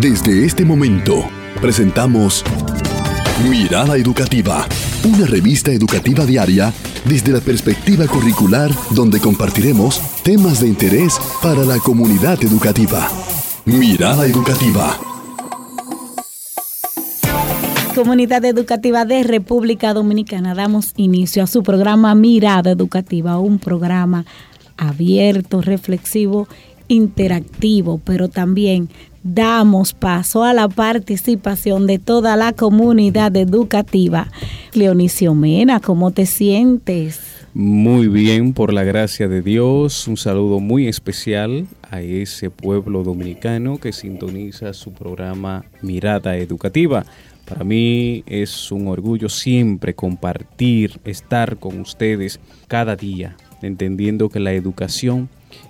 Desde este momento, presentamos Mirada Educativa, una revista educativa diaria desde la perspectiva curricular donde compartiremos temas de interés para la comunidad educativa. Mirada Educativa. Comunidad Educativa de República Dominicana, damos inicio a su programa Mirada Educativa, un programa abierto, reflexivo, interactivo, pero también damos paso a la participación de toda la comunidad educativa. Leonicio Mena, ¿cómo te sientes? Muy bien, por la gracia de Dios. Un saludo muy especial a ese pueblo dominicano que sintoniza su programa Mirada Educativa. Para mí es un orgullo siempre compartir, estar con ustedes cada día, entendiendo que la educación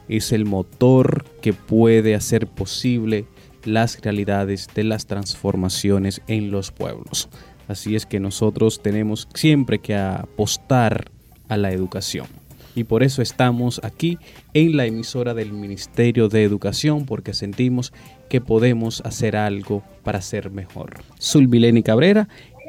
es el motor que puede hacer posible las realidades de las transformaciones en los pueblos. Así es que nosotros tenemos siempre que apostar a la educación. Y por eso estamos aquí en la emisora del Ministerio de Educación, porque sentimos que podemos hacer algo para ser mejor. Sulvileni Cabrera,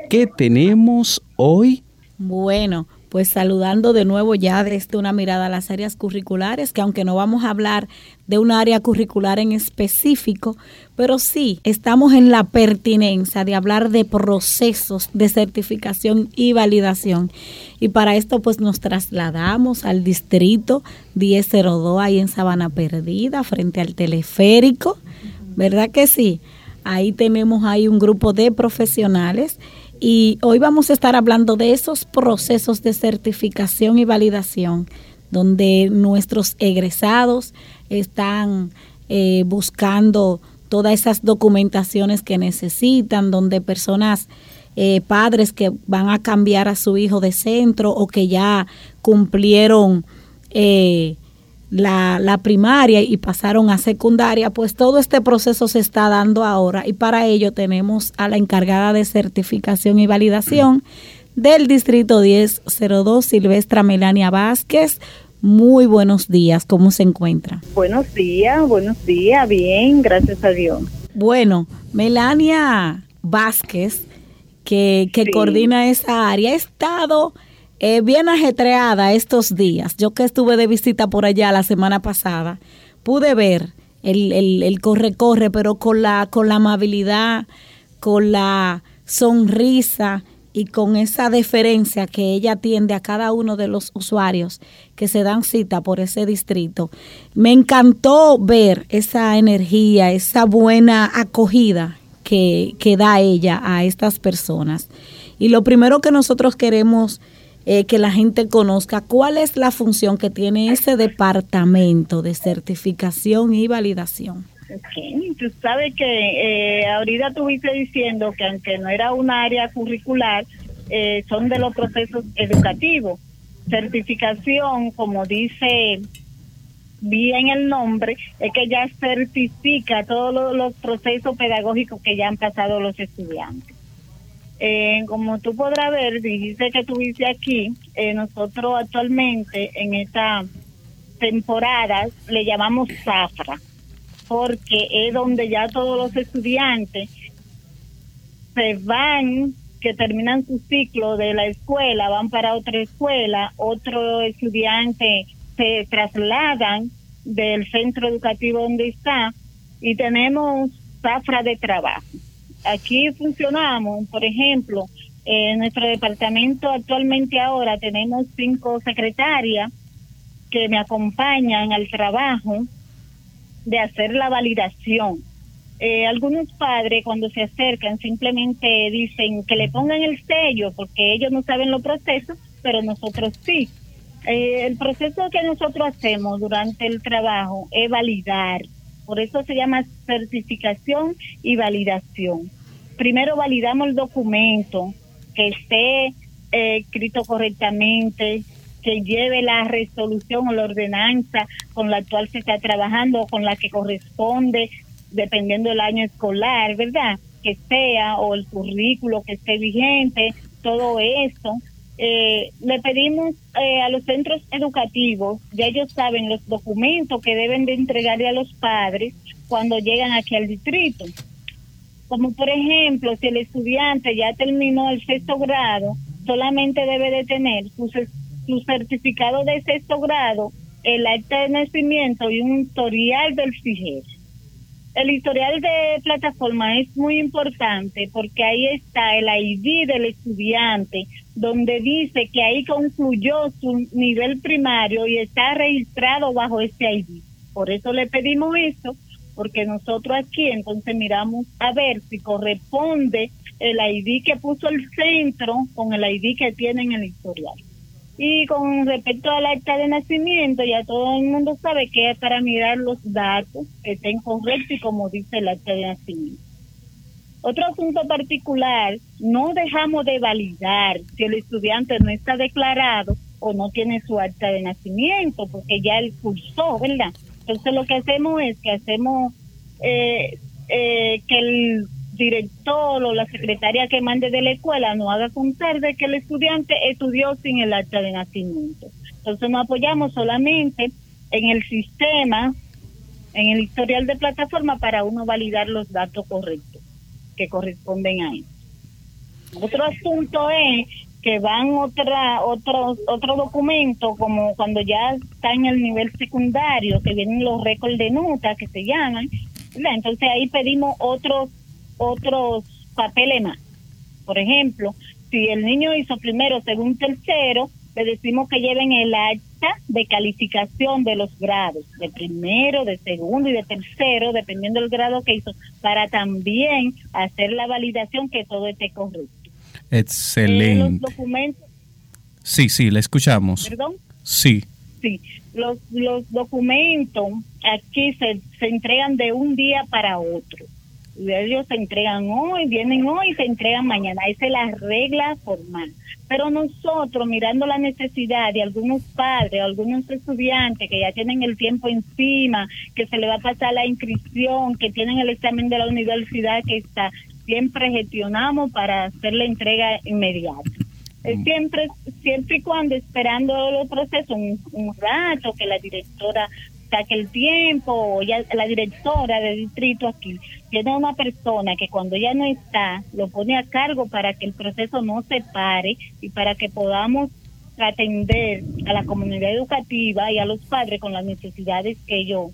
¿qué tenemos hoy? Bueno, pues saludando de nuevo ya desde una mirada a las áreas curriculares, que aunque no vamos a hablar de un área curricular en específico, pero sí estamos en la pertinencia de hablar de procesos de certificación y validación. Y para esto pues nos trasladamos al distrito 1002 ahí en Sabana Perdida, frente al teleférico, ¿verdad que sí? Ahí tenemos ahí un grupo de profesionales y hoy vamos a estar hablando de esos procesos de certificación y validación, donde nuestros egresados están eh, buscando todas esas documentaciones que necesitan, donde personas, eh, padres que van a cambiar a su hijo de centro o que ya cumplieron eh, la, la, primaria y pasaron a secundaria, pues todo este proceso se está dando ahora y para ello tenemos a la encargada de certificación y validación del Distrito 1002, Silvestra Melania Vázquez. Muy buenos días, ¿cómo se encuentra? Buenos días, buenos días, bien, gracias a Dios. Bueno, Melania Vázquez, que, que coordina esa área, ha estado eh, bien ajetreada estos días. Yo que estuve de visita por allá la semana pasada, pude ver el, el, corre corre, pero con la con la amabilidad, con la sonrisa y con esa deferencia que ella atiende a cada uno de los usuarios que se dan cita por ese distrito. Me encantó ver esa energía, esa buena acogida que, que da ella a estas personas. Y lo primero que nosotros queremos eh, que la gente conozca cuál es la función que tiene ese departamento de certificación y validación. Okay. Tú sabes que eh, ahorita estuviste diciendo que aunque no era un área curricular, eh, son de los procesos educativos. Certificación, como dice bien el nombre, es que ya certifica todos los procesos pedagógicos que ya han pasado los estudiantes. Eh, como tú podrás ver, dijiste que estuviste aquí, eh, nosotros actualmente en esta temporada le llamamos zafra, porque es donde ya todos los estudiantes se van, que terminan su ciclo de la escuela, van para otra escuela, otros estudiantes se trasladan del centro educativo donde está y tenemos zafra de trabajo aquí funcionamos, por ejemplo, en nuestro departamento actualmente ahora tenemos cinco secretarias que me acompañan al trabajo de hacer la validación. Eh, algunos padres cuando se acercan simplemente dicen que le pongan el sello porque ellos no saben los procesos, pero nosotros sí. Eh, el proceso que nosotros hacemos durante el trabajo es validar, por eso se llama certificación y validación primero validamos el documento, que esté eh, escrito correctamente, que lleve la resolución o la ordenanza con la cual se está trabajando o con la que corresponde, dependiendo del año escolar, ¿verdad? Que sea, o el currículo que esté vigente, todo eso. Eh, le pedimos eh, a los centros educativos, ya ellos saben los documentos que deben de entregarle a los padres cuando llegan aquí al distrito como por ejemplo, si el estudiante ya terminó el sexto grado, solamente debe de tener su, su certificado de sexto grado, el acta de nacimiento y un historial del FIGER. El historial de plataforma es muy importante porque ahí está el ID del estudiante, donde dice que ahí concluyó su nivel primario y está registrado bajo ese ID. Por eso le pedimos eso, porque nosotros aquí entonces miramos a ver si corresponde el ID que puso el centro con el ID que tiene en el historial. Y con respecto al acta de nacimiento, ya todo el mundo sabe que es para mirar los datos que estén correctos y como dice el acta de nacimiento. Otro asunto particular, no dejamos de validar si el estudiante no está declarado o no tiene su acta de nacimiento, porque ya él cursó, ¿verdad? Entonces lo que hacemos es que hacemos eh, eh, que el director o la secretaria que mande de la escuela no haga contar de que el estudiante estudió sin el acta de nacimiento. Entonces nos apoyamos solamente en el sistema, en el historial de plataforma para uno validar los datos correctos que corresponden a él. Otro asunto es que van otra otros otro documento como cuando ya está en el nivel secundario que vienen los récords de nota que se llaman entonces ahí pedimos otros otros papeles más. Por ejemplo, si el niño hizo primero, segundo, tercero, le decimos que lleven el acta de calificación de los grados, de primero, de segundo y de tercero, dependiendo del grado que hizo, para también hacer la validación que todo esté correcto. Excelente. Eh, los documentos. Sí, sí, le escuchamos. ¿Perdón? Sí. Sí, los, los documentos aquí se, se entregan de un día para otro ellos se entregan hoy, vienen hoy y se entregan mañana. Esa es la regla formal. Pero nosotros, mirando la necesidad de algunos padres, algunos estudiantes que ya tienen el tiempo encima, que se le va a pasar la inscripción, que tienen el examen de la universidad que está, siempre gestionamos para hacer la entrega inmediata. Mm. Siempre, siempre y cuando esperando los procesos un, un rato que la directora saque el tiempo, ya la directora de distrito aquí tiene una persona que cuando ya no está, lo pone a cargo para que el proceso no se pare y para que podamos atender a la comunidad educativa y a los padres con las necesidades que ellos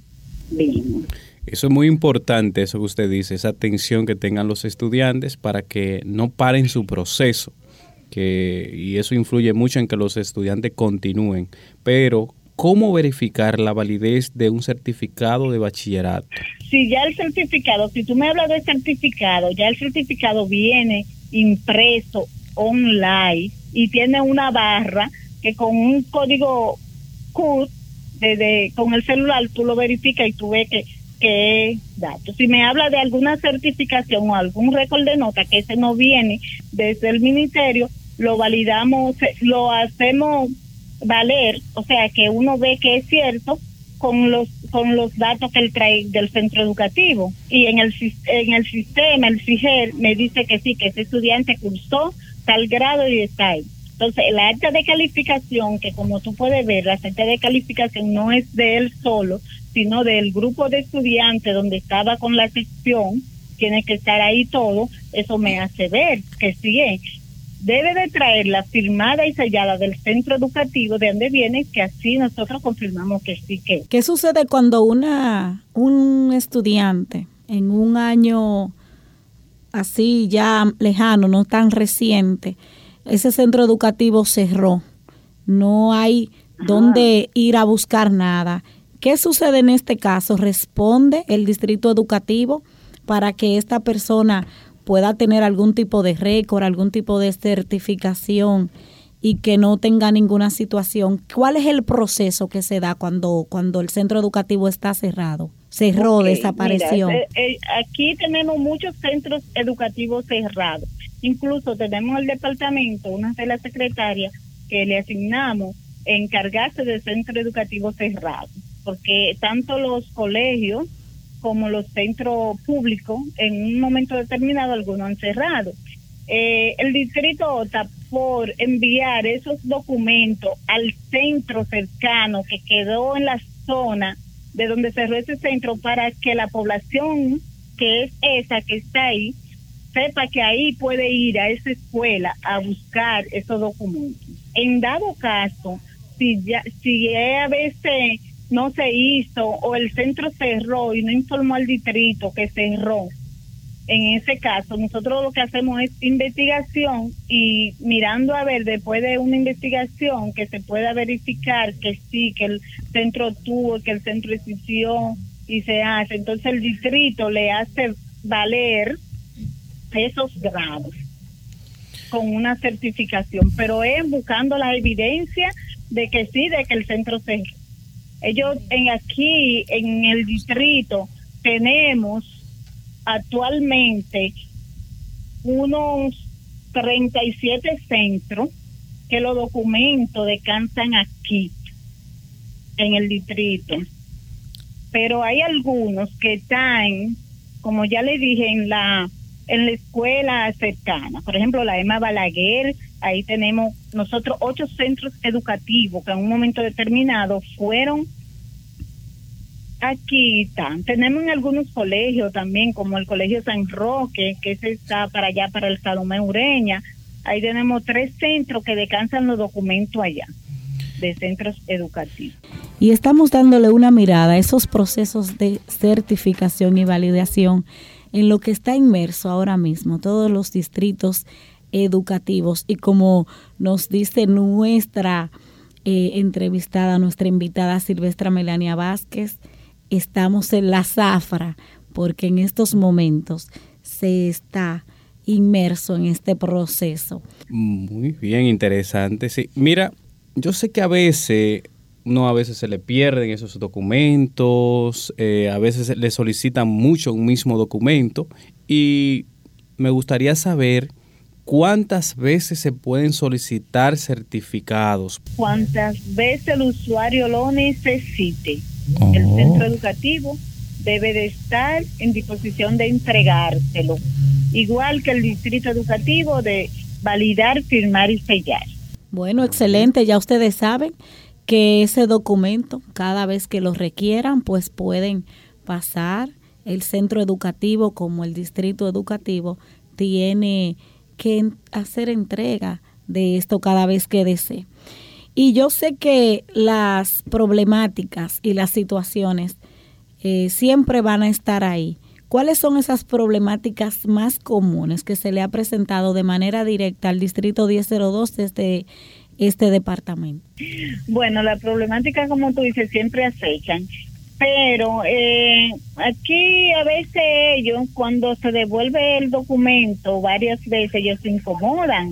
viven. Eso es muy importante, eso que usted dice, esa atención que tengan los estudiantes para que no paren su proceso. Que, y eso influye mucho en que los estudiantes continúen. Pero ¿cómo verificar la validez de un certificado de bachillerato? Si ya el certificado, si tú me hablas de certificado, ya el certificado viene impreso online y tiene una barra que con un código CUD de, con el celular tú lo verificas y tú ves que que datos. Si me habla de alguna certificación o algún récord de nota que ese no viene desde el ministerio, lo validamos, lo hacemos valer, o sea, que uno ve que es cierto con los con los datos que él trae del centro educativo y en el en el sistema el FIGER me dice que sí que ese estudiante cursó tal grado y está ahí. Entonces, la acta de calificación, que como tú puedes ver, la acta de calificación no es de él solo, sino del grupo de estudiantes donde estaba con la sección, tiene que estar ahí todo, eso me hace ver que sí es debe de traer la firmada y sellada del centro educativo de donde viene, que así nosotros confirmamos que sí que. ¿Qué sucede cuando una un estudiante en un año así ya lejano, no tan reciente, ese centro educativo cerró? No hay dónde ir a buscar nada. ¿Qué sucede en este caso? ¿Responde el distrito educativo para que esta persona pueda tener algún tipo de récord, algún tipo de certificación y que no tenga ninguna situación. ¿Cuál es el proceso que se da cuando, cuando el centro educativo está cerrado? Cerró, desapareció. Eh, eh, aquí tenemos muchos centros educativos cerrados. Incluso tenemos el departamento, una de las secretarias que le asignamos encargarse del centro educativo cerrado, porque tanto los colegios como los centros públicos, en un momento determinado algunos han cerrado. Eh, el distrito opta por enviar esos documentos al centro cercano que quedó en la zona de donde cerró ese centro para que la población que es esa que está ahí sepa que ahí puede ir a esa escuela a buscar esos documentos. En dado caso, si ya, si a veces no se hizo o el centro cerró y no informó al distrito que cerró, en ese caso, nosotros lo que hacemos es investigación y mirando a ver después de una investigación que se pueda verificar que sí, que el centro tuvo, que el centro existió y se hace. Entonces el distrito le hace valer esos grados con una certificación, pero es buscando la evidencia de que sí, de que el centro se... Ellos en aquí, en el distrito, tenemos actualmente unos 37 centros que los documentos descansan aquí, en el distrito. Pero hay algunos que están, como ya le dije, en la, en la escuela cercana. Por ejemplo, la Emma Balaguer, ahí tenemos nosotros ocho centros educativos que en un momento determinado fueron Aquí están. Tenemos en algunos colegios también, como el Colegio San Roque, que ese está para allá, para el Salomé Ureña. Ahí tenemos tres centros que descansan los documentos allá, de centros educativos. Y estamos dándole una mirada a esos procesos de certificación y validación en lo que está inmerso ahora mismo, todos los distritos educativos. Y como nos dice nuestra eh, entrevistada, nuestra invitada Silvestra Melania Vázquez, estamos en la zafra, porque en estos momentos se está inmerso en este proceso. Muy bien, interesante. Sí, mira, yo sé que a veces no a veces se le pierden esos documentos, eh, a veces le solicitan mucho un mismo documento y me gustaría saber cuántas veces se pueden solicitar certificados. Cuántas veces el usuario lo necesite. El oh. centro educativo debe de estar en disposición de entregárselo, igual que el distrito educativo de validar, firmar y sellar. Bueno, excelente, ya ustedes saben que ese documento, cada vez que lo requieran, pues pueden pasar. El centro educativo como el distrito educativo tiene que hacer entrega de esto cada vez que desee. Y yo sé que las problemáticas y las situaciones eh, siempre van a estar ahí. ¿Cuáles son esas problemáticas más comunes que se le ha presentado de manera directa al Distrito 1002 desde este departamento? Bueno, la problemática, como tú dices, siempre acechan. Pero eh, aquí a veces ellos, cuando se devuelve el documento, varias veces ellos se incomodan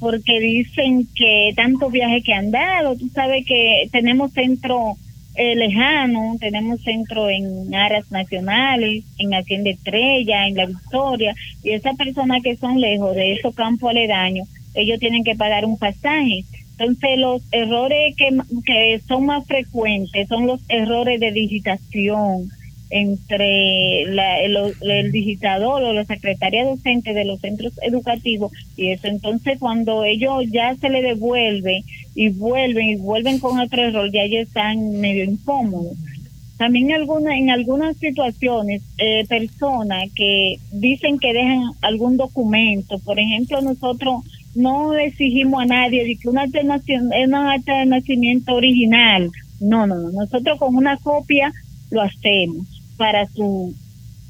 porque dicen que tantos viajes que han dado, tú sabes que tenemos centro eh, lejano, tenemos centro en áreas nacionales, en Hacienda Estrella, en La Victoria, y esas personas que son lejos de esos campos aledaños, ellos tienen que pagar un pasaje. Entonces los errores que, que son más frecuentes son los errores de digitación, entre el, digitador o la secretaria docente de los centros educativos y eso entonces cuando ellos ya se le devuelve y vuelven y vuelven con otro error ya ellos están medio incómodos también alguna, en algunas situaciones eh, personas que dicen que dejan algún documento por ejemplo nosotros no exigimos a nadie de que una acta de nacimiento original no no no nosotros con una copia lo hacemos para su,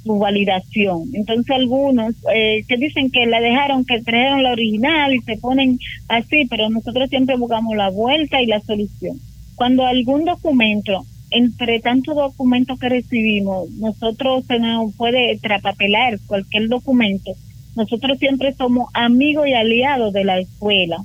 su validación. Entonces algunos eh, que dicen que la dejaron, que trajeron la original y se ponen así, pero nosotros siempre buscamos la vuelta y la solución. Cuando algún documento, entre tantos documentos que recibimos, nosotros se nos puede trapapelar cualquier documento, nosotros siempre somos amigos y aliados de la escuela.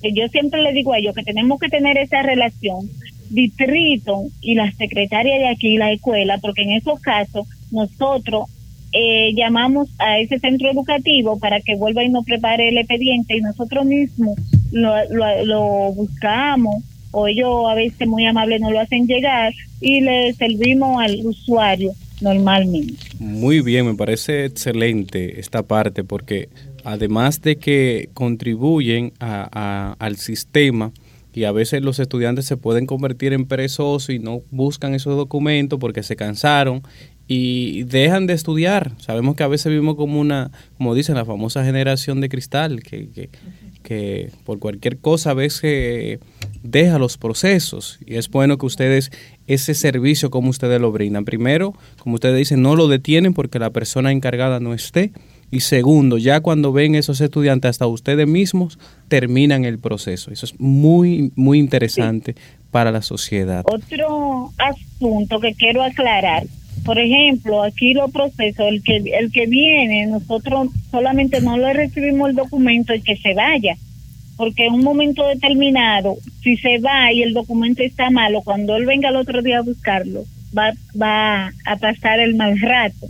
Yo siempre le digo a ellos que tenemos que tener esa relación distrito y la secretaria de aquí, la escuela, porque en esos casos nosotros eh, llamamos a ese centro educativo para que vuelva y nos prepare el expediente y nosotros mismos lo, lo, buscamos o ellos a veces muy amables nos lo hacen llegar y le servimos al usuario normalmente. Muy bien, me parece excelente esta parte porque además de que contribuyen a, al sistema, y a veces los estudiantes se pueden convertir en perezosos y no buscan esos documentos porque se cansaron y dejan de estudiar. Sabemos que a veces vivimos como una, como dicen, la famosa generación de cristal, que, que, que por cualquier cosa a veces deja los procesos y es bueno que ustedes ese servicio como ustedes lo brindan. Primero, como ustedes dicen, no lo detienen porque la persona encargada no esté. Y segundo, ya cuando ven esos estudiantes, hasta ustedes mismos terminan el proceso. Eso es muy, muy interesante para la sociedad. Otro asunto que quiero aclarar. Por ejemplo, aquí los procesos, el que, el que viene, nosotros solamente no le recibimos el documento y que se vaya porque en un momento determinado, si se va y el documento está malo, cuando él venga el otro día a buscarlo, va, va a pasar el mal rato.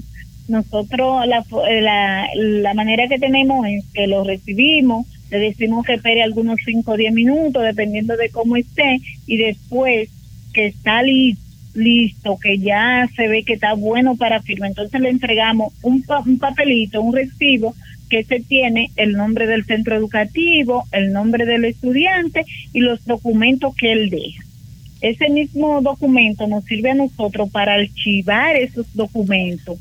Nosotros, la, la, la manera que tenemos es que lo recibimos, le decimos que espere algunos 5 o 10 minutos, dependiendo de cómo esté, y después que está listo, que ya se ve que está bueno para firma, entonces le entregamos un, un papelito, un recibo que se tiene el nombre del centro educativo, el nombre del estudiante y los documentos que él deja. Ese mismo documento nos sirve a nosotros para archivar esos documentos.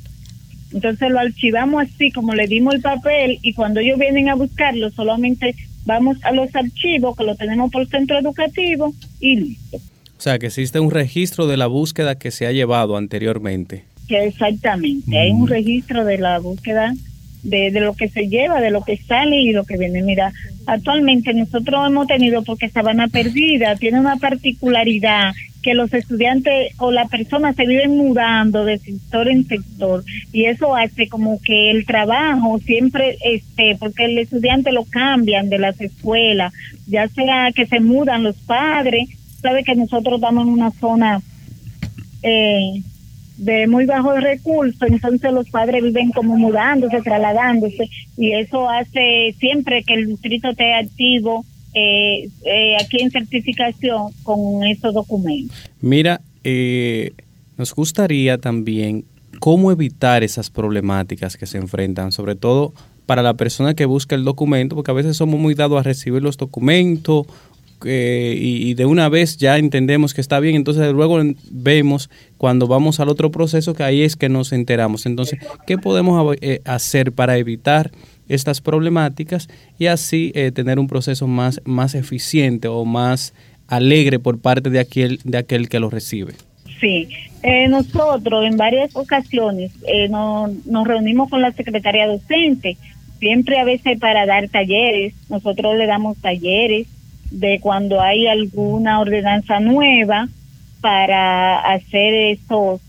Entonces lo archivamos así como le dimos el papel y cuando ellos vienen a buscarlo solamente vamos a los archivos que lo tenemos por centro educativo y listo. O sea, que existe un registro de la búsqueda que se ha llevado anteriormente. Que exactamente, hay un mm. registro de la búsqueda de, de, lo que se lleva, de lo que sale y lo que viene. Mira, actualmente nosotros hemos tenido, porque Sabana Perdida tiene una particularidad que los estudiantes o las personas se viven mudando de sector en sector y eso hace como que el trabajo siempre esté, porque el estudiante lo cambian de las escuelas, ya sea que se mudan los padres, sabe que nosotros estamos en una zona eh, de muy bajos recursos, entonces los padres viven como mudándose, trasladándose, y eso hace siempre que el distrito esté activo eh, eh, aquí en certificación con esos documentos. Mira, eh, nos gustaría también cómo evitar esas problemáticas que se enfrentan, sobre todo para la persona que busca el documento, porque a veces somos muy dados a recibir los documentos y, de una vez ya entendemos que está bien, entonces luego vemos cuando vamos al otro proceso que ahí es que nos enteramos. Entonces, ¿qué podemos eh, hacer para evitar estas problemáticas y así eh, tener un proceso más, más eficiente o más alegre por parte de aquel, de aquel que lo recibe? Sí, eh, nosotros en varias ocasiones nos reunimos con la secretaria docente, siempre a veces para dar talleres, nosotros le damos talleres, de cuando hay alguna ordenanza nueva para hacer esos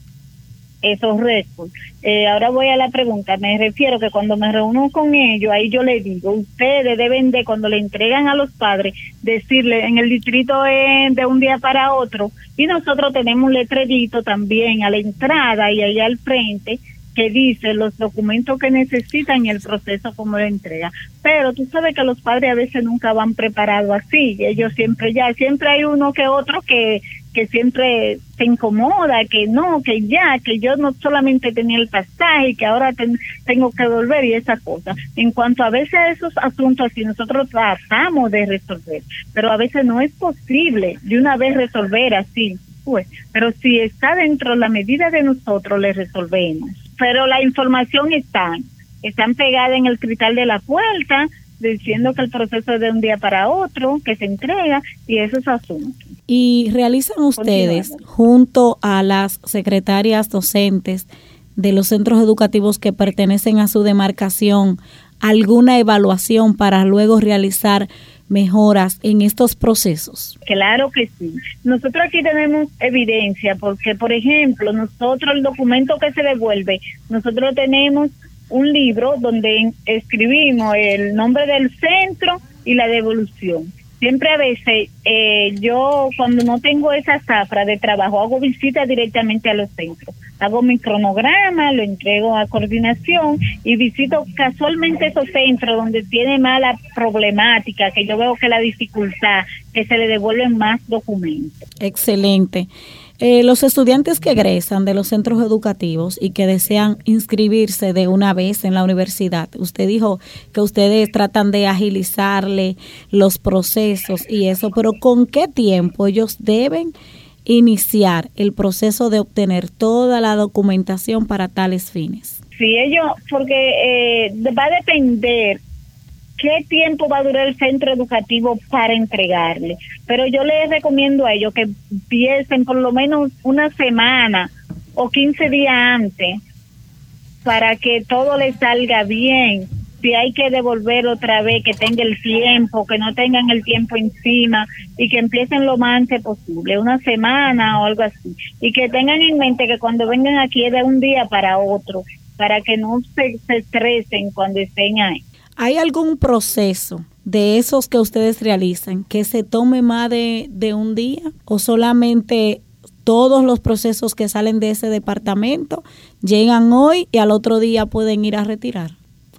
esos récords. Eh, ahora voy a la pregunta, me refiero que cuando me reúno con ellos, ahí yo les digo, ustedes deben de, cuando le entregan a los padres, decirle, en el distrito es de un día para otro, y nosotros tenemos un letrerito también a la entrada y allá al frente, que dice los documentos que necesitan y el proceso como de entrega. Pero tú sabes que los padres a veces nunca van preparados así, ellos siempre ya, siempre hay uno que otro que, que siempre se incomoda, que no, que ya, que yo no solamente tenía el pasaje, que ahora tengo que volver y esa cosa. En cuanto a veces a esos asuntos así, nosotros tratamos de resolver, pero a veces no es posible de una vez resolver así. Pues, pero si está dentro de la medida de nosotros, le resolvemos pero la información está, están pegadas en el cristal de la puerta, diciendo que el proceso es de un día para otro, que se entrega y eso es asunto. ¿Y realizan ustedes, junto a las secretarias docentes de los centros educativos que pertenecen a su demarcación, alguna evaluación para luego realizar mejoras en estos procesos? Claro que sí. Nosotros aquí tenemos evidencia porque, por ejemplo, nosotros el documento que se devuelve, nosotros tenemos un libro donde escribimos el nombre del centro y la devolución siempre a veces eh, yo cuando no tengo esa zafra de trabajo hago visitas directamente a los centros. Hago mi cronograma lo entrego a coordinación y visito casualmente esos centros donde tiene mala problemática que yo veo que la dificultad que se le devuelven más documentos. Excelente eh, los estudiantes que egresan de los centros educativos y que desean inscribirse de una vez en la universidad, usted dijo que ustedes tratan de agilizarle los procesos y eso, pero ¿con qué tiempo ellos deben iniciar el proceso de obtener toda la documentación para tales fines? Sí, ellos, porque eh, va a depender qué tiempo va a durar el centro educativo para entregarle. Pero yo les recomiendo a ellos que empiecen por lo menos una semana o 15 días antes para que todo les salga bien. Si hay que devolver otra vez, que tenga el tiempo, que no tengan el tiempo encima y que empiecen lo más antes posible, una semana o algo así. Y que tengan en mente que cuando vengan aquí es de un día para otro, para que no se, se estresen cuando estén ahí. ¿Hay algún proceso de esos que ustedes realizan que se tome más de, de un día o solamente todos los procesos que salen de ese departamento llegan hoy y al otro día pueden ir a retirar?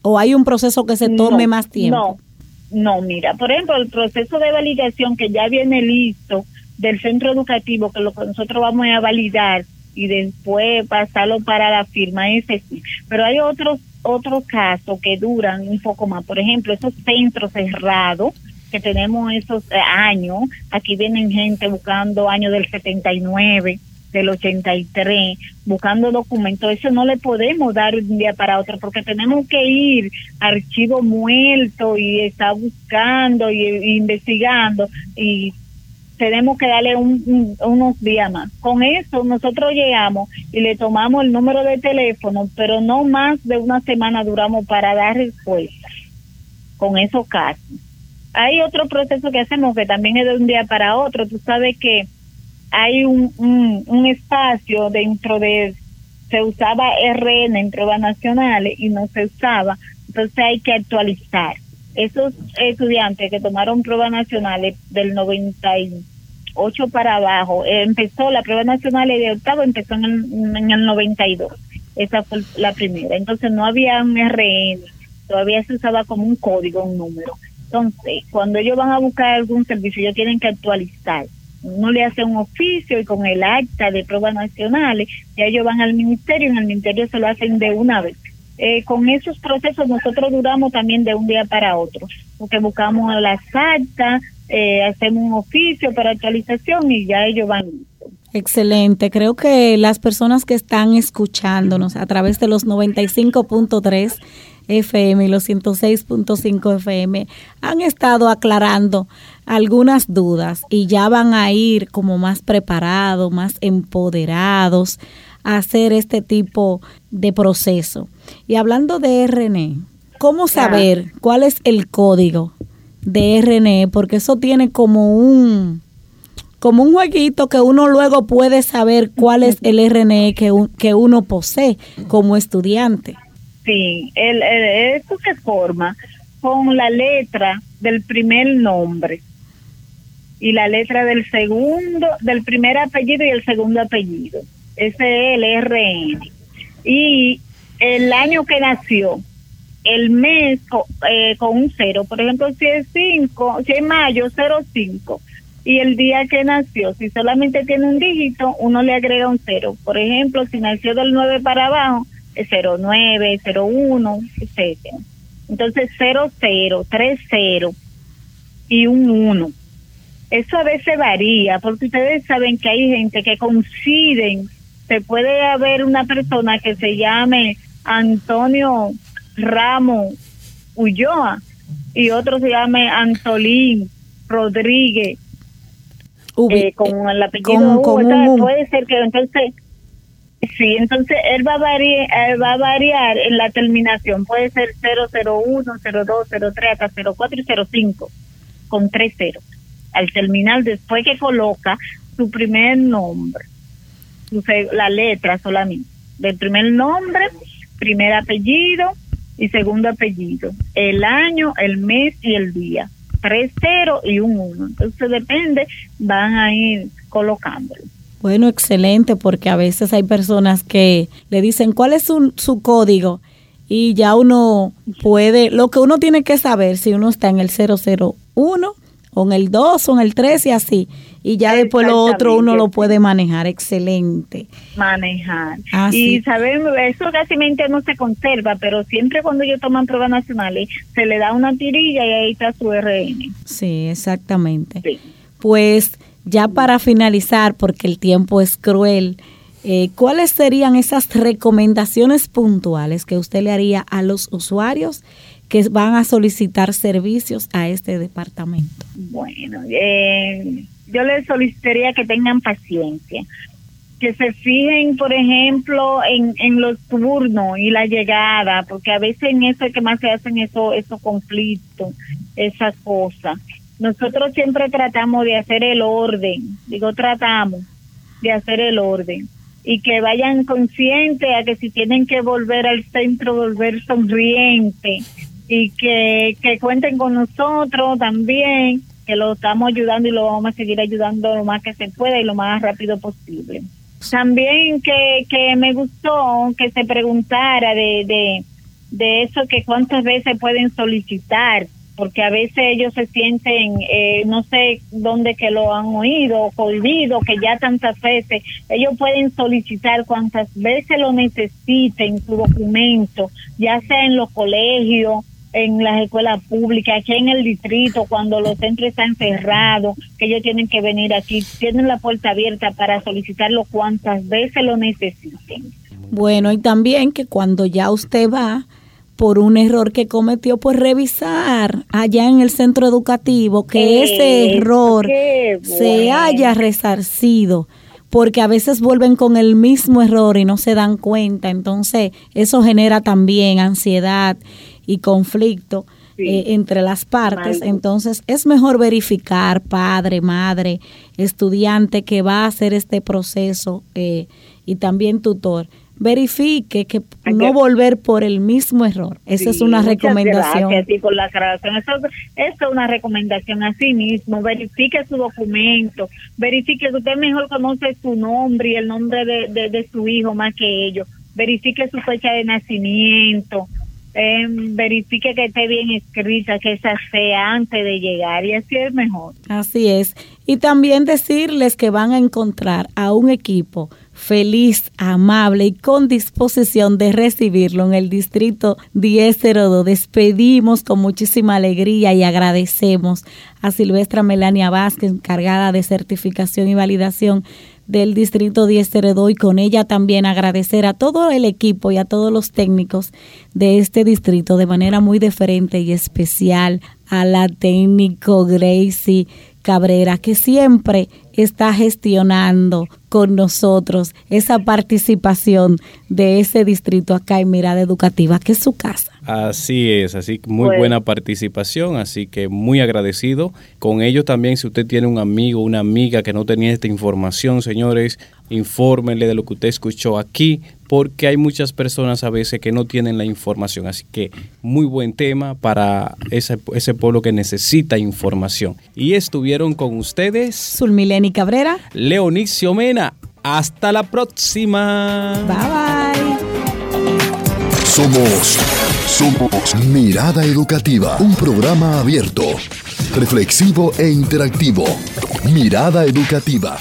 ¿O hay un proceso que se tome más tiempo? No, no, mira, por ejemplo, el proceso de validación que ya viene listo del centro educativo, que lo que nosotros vamos a validar y después pasarlo para la firma, ese sí. Pero hay otros otros casos que duran un poco más. Por ejemplo, esos centros cerrados que tenemos esos eh, años, aquí vienen gente buscando años del 79, del 83, buscando documentos, eso no le podemos dar un día para otro porque tenemos que ir archivo muerto y estar buscando y, investigando y tenemos que darle unos días más. Con eso nosotros llegamos y le tomamos el número de teléfono, pero no más de una semana duramos para dar respuesta con esos casos. Hay otro proceso que hacemos que también es de un día para otro. Tú sabes que hay un, un, espacio dentro de, se usaba RN en pruebas nacionales y no se usaba, entonces hay que actualizar. Esos estudiantes que tomaron pruebas nacionales del 98 para abajo, empezó la prueba nacional de octavo, empezó en el, en el 92. Esa fue la primera. Entonces no había un RN, todavía se usaba como un código, un número. Entonces, cuando ellos van a buscar algún servicio, ellos tienen que actualizar. Uno le hace un oficio y con el acta de pruebas nacionales, ya ellos van al ministerio y en el ministerio se lo hacen de una vez. Eh, con esos procesos nosotros duramos también de un día para otro, porque buscamos las actas, eh, hacemos un oficio para actualización y ya ellos van. Excelente. Creo que las personas que están escuchándonos a través de los 95.3 FM y los 106.5 FM han estado aclarando algunas dudas y ya van a ir como más preparados, más empoderados a hacer este tipo de proceso. Y hablando de RNE, ¿cómo saber cuál es el código de RNE? Porque eso tiene como un como un jueguito que uno luego puede saber cuál es el RNE que, que uno posee como estudiante. Sí, el, esto se forma con la letra del primer nombre y la letra del segundo, del primer apellido y el segundo apellido. Ese es el RN. Y el año que nació, el mes eh, con un cero, por ejemplo, si es 5, si es mayo, 05, y el día que nació, si solamente tiene un dígito, uno le agrega un cero. Por ejemplo, si nació del 9 para abajo, 09, 01, etcétera. Entonces 00, 30 y un 1. Eso a veces varía, porque ustedes saben que hay gente que coinciden. Se puede haber una persona que se llame Antonio Ramos Ulloa y otro se llame Antolín Rodríguez eh, con el apellido puede ser que entonces Sí, entonces él va a variar, va a variar en la terminación, puede ser 001, 02, 03 hasta 04 y 05 con tres ceros. Al terminar, después que coloca su primer nombre, la letra solamente, del primer nombre, primer apellido y segundo apellido, el año, el mes y el día. Tres ceros y un uno. Entonces depende, van a ir colocándolo. Bueno, excelente, porque a veces hay personas que le dicen cuál es su, su código y ya uno puede, lo que uno tiene que saber si uno está en el 001 o en el 2 o en el 3 y así. Y ya después lo otro uno lo puede manejar. Excelente. Manejar. y sabemos, eso casi no se conserva, pero siempre cuando ellos toman pruebas nacionales se le da una tirilla y ahí está su RN. Sí, exactamente. Pues ya para finalizar, porque el tiempo es cruel, eh, ¿cuáles serían esas recomendaciones puntuales que usted le haría a los usuarios que van a solicitar servicios a este departamento? Bueno, eh, yo les solicitaría que tengan paciencia, que se fijen, por ejemplo, en, en los turnos y la llegada, porque a veces en eso es que más se hacen eso, esos conflictos, esas cosas. Nosotros siempre tratamos de hacer el orden, digo tratamos de hacer el orden y que vayan conscientes a que si tienen que volver al centro, volver sonriente y que, que cuenten con nosotros también, que lo estamos ayudando y lo vamos a seguir ayudando lo más que se pueda y lo más rápido posible. También que, que me gustó que se preguntara de, de, de eso que cuántas veces pueden solicitar porque a veces ellos se sienten, eh, no sé dónde que lo han oído, olvido que ya tantas veces, ellos pueden solicitar cuantas veces lo necesiten su documento, ya sea en los colegios, en las escuelas públicas, aquí en el distrito, cuando los centros están cerrados, que ellos tienen que venir aquí, tienen la puerta abierta para solicitarlo cuantas veces lo necesiten. Bueno, y también que cuando ya usted va, por un error que cometió, pues revisar allá en el centro educativo que ese error se haya resarcido, porque a veces vuelven con el mismo error y no se dan cuenta, entonces eso genera también ansiedad y conflicto. Eh, entre las partes, entonces es mejor verificar, padre, madre, estudiante que va a hacer este proceso eh, y también tutor, verifique que no volver por el mismo error. Esa es una recomendación. Gracias, por la aclaración. Eso, es una recomendación a sí mismo. Verifique su documento, verifique que usted mejor conoce su nombre y el nombre de, de, su hijo más que ellos. Verifique su fecha de nacimiento. Eh, verifique que esté bien escrita, que esa sea antes de llegar y así es mejor. Así es. Y también decirles que van a encontrar a un equipo feliz, amable y con disposición de recibirlo en el distrito 1002. Despedimos con muchísima alegría y agradecemos a Silvestra Melania Vázquez, encargada de certificación y validación del distrito 1002 y con ella. También agradecer a todo el equipo y a todos los técnicos de este distrito de manera muy diferente y especial a la técnico Gracie Cabrera, que siempre está gestionando con nosotros esa participación de ese distrito acá en Mirada Educativa, que es su casa. Así es, así muy buena participación, así que muy agradecido con ellos también. Si usted tiene un amigo, una amiga que no tenía esta información, señores, infórmenle de lo que usted escuchó aquí, porque hay muchas personas a veces que no tienen la información. Así que muy buen tema para ese, ese pueblo que necesita información. Y estuvieron con ustedes. Sulmileni Cabrera. Leonicio Mena. Hasta la próxima. Bye bye. Somos, somos Mirada Educativa, un programa abierto, reflexivo e interactivo. Mirada Educativa